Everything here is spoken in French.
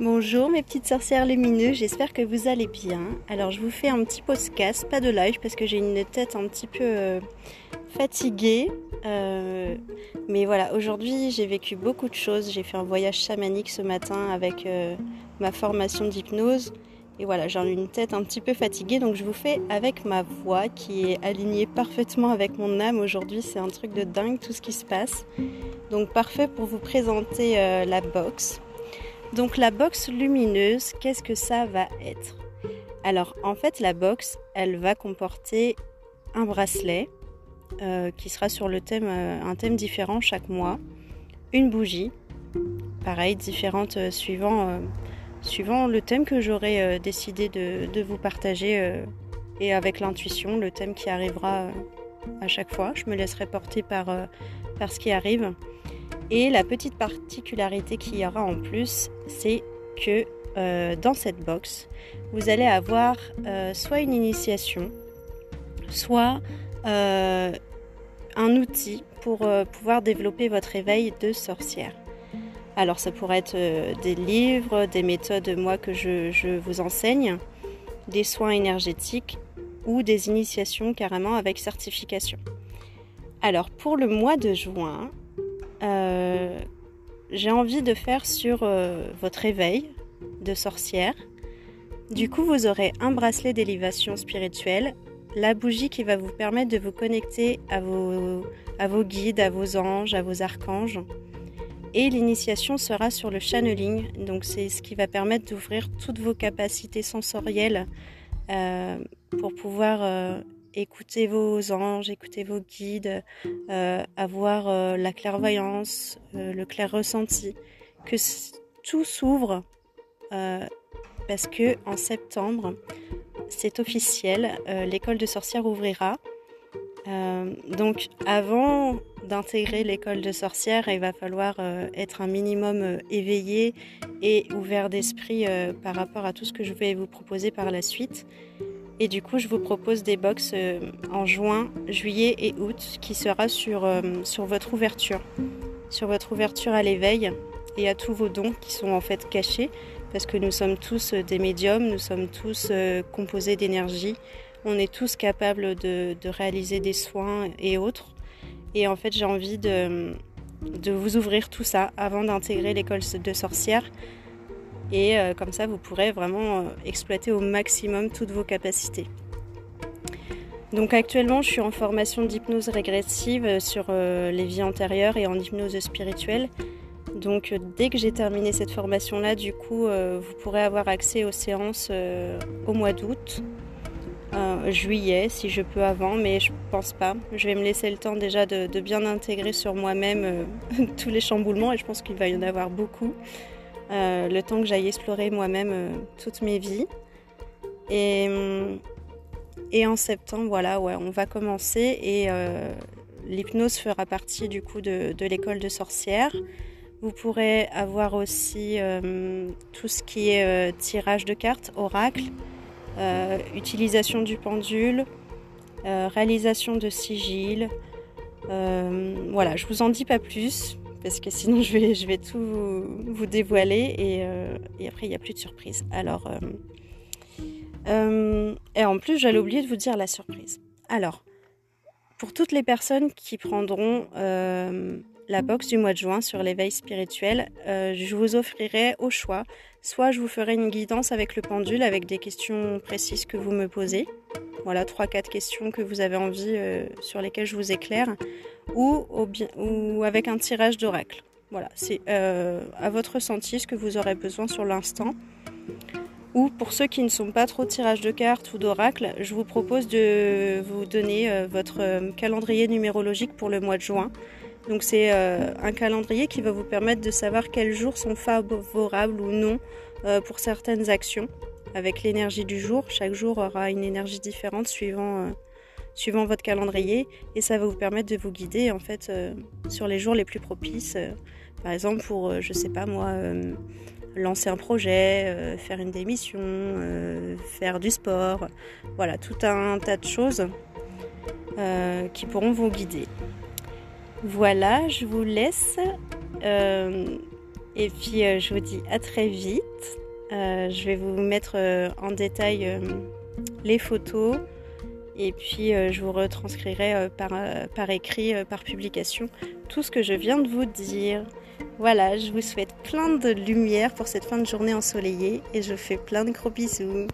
Bonjour mes petites sorcières lumineuses, j'espère que vous allez bien. Alors je vous fais un petit podcast, pas de live parce que j'ai une tête un petit peu euh, fatiguée. Euh, mais voilà, aujourd'hui j'ai vécu beaucoup de choses. J'ai fait un voyage chamanique ce matin avec euh, ma formation d'hypnose. Et voilà, j'ai une tête un petit peu fatiguée, donc je vous fais avec ma voix qui est alignée parfaitement avec mon âme aujourd'hui. C'est un truc de dingue tout ce qui se passe. Donc parfait pour vous présenter la box. Donc la box lumineuse, qu'est-ce que ça va être? Alors en fait la box, elle va comporter un bracelet euh, qui sera sur le thème, euh, un thème différent chaque mois, une bougie, pareil, différente euh, suivant, le thème que j'aurai décidé de, vous partager et avec l'intuition, le thème qui arrivera à chaque fois. Je me laisserai porter par ce qui arrive. Et la petite particularité qu'il y aura en plus, c'est que euh, dans cette box, vous allez avoir euh, soit une initiation, soit euh, un outil pour pouvoir développer votre éveil de sorcière. Alors ça pourrait être des livres, des méthodes moi que je, vous enseigne, des soins énergétiques ou des initiations carrément avec certification. Alors pour le mois de juin, j'ai envie de faire sur euh, votre éveil de sorcière. Du coup, vous aurez un bracelet d'élévation spirituelle, la bougie qui va vous permettre de vous connecter à vos, guides, à vos anges, à vos archanges. Et l'initiation sera sur le channeling, donc c'est ce qui va permettre d'ouvrir toutes vos capacités sensorielles euh, pour pouvoir écoutez vos anges, écoutez vos guides, euh, avoir euh, la clairvoyance, euh, le clair ressenti, que tout s'ouvre parce que en septembre, c'est officiel, l'école de sorcières ouvrira. donc avant d'intégrer l'école de sorcières, il va falloir être un minimum éveillé et ouvert d'esprit par rapport à tout ce que je vais vous proposer par la suite. Et du coup, je vous propose des box euh, en juin, juillet et août qui sera sur, euh, sur votre ouverture, sur votre ouverture à l'éveil et à tous vos dons qui sont en fait cachés. Parce que nous sommes tous euh, des médiums, nous sommes tous composés d'énergie, on est tous capables de, de, réaliser des soins et autres. Et en fait, j'ai envie de vous ouvrir tout ça avant d'intégrer l'école de sorcières et euh, comme ça, vous pourrez vraiment euh, exploiter au maximum toutes vos capacités. Donc actuellement, je suis en formation d'hypnose régressive euh, sur les vies antérieures et en hypnose spirituelle. Donc dès que j'ai terminé cette formation-là, du coup, vous pourrez avoir accès aux séances au mois d'août, juillet, si je peux avant, mais je pense pas. Je vais me laisser le temps déjà de bien intégrer sur moi-même tous les chamboulements et je pense qu'il va y en avoir beaucoup. Euh, le temps que j'aille explorer moi-même euh, toutes mes vies. Et, euh, en septembre, voilà, ouais, on va commencer et l'hypnose fera partie du coup de, l'école de sorcières. Vous pourrez avoir aussi tout ce qui est tirage de cartes, oracle, utilisation du pendule, réalisation de sigils. voilà, je vous en dis pas plus parce que sinon je vais, je vais tout vous, dévoiler euh, et, après il n'y a plus de surprise. Alors, euh, euh, et en plus j'allais oublier de vous dire la surprise. Alors, pour toutes les personnes qui prendront la box du mois de juin sur l'éveil spirituel, je vous offrirai au choix, soit je vous ferai une guidance avec le pendule avec des questions précises que vous me posez. Voilà, 3-4 questions que vous avez envie sur lesquelles je vous éclaire ou, avec un tirage d'oracle. Voilà, c'est euh, à votre ressenti ce que vous aurez besoin sur l'instant. Ou pour ceux qui ne sont pas trop tirage de cartes ou d'oracle, je vous propose de vous donner euh, votre euh, calendrier numérologique pour le mois de juin. Donc c'est un calendrier qui va vous permettre de savoir quels jours sont favorables ou non pour certaines actions. Avec l'énergie du jour, chaque jour aura une énergie différente suivant suivant votre calendrier et ça va vous permettre de vous guider en fait euh, sur les jours les plus propices. Euh, par exemple pour, euh, je sais pas moi, lancer un projet, faire une démission, faire du sport, voilà, tout un tas de choses qui pourront vous guider. Voilà, je vous laisse Et puis je vous dis à très vite. je vais vous mettre en détail les photos et puis je vous retranscrirai par, par écrit, par publication, tout ce que je viens de vous dire. Voilà, je vous souhaite plein de lumière pour cette fin de journée ensoleillée et je fais plein de gros bisous.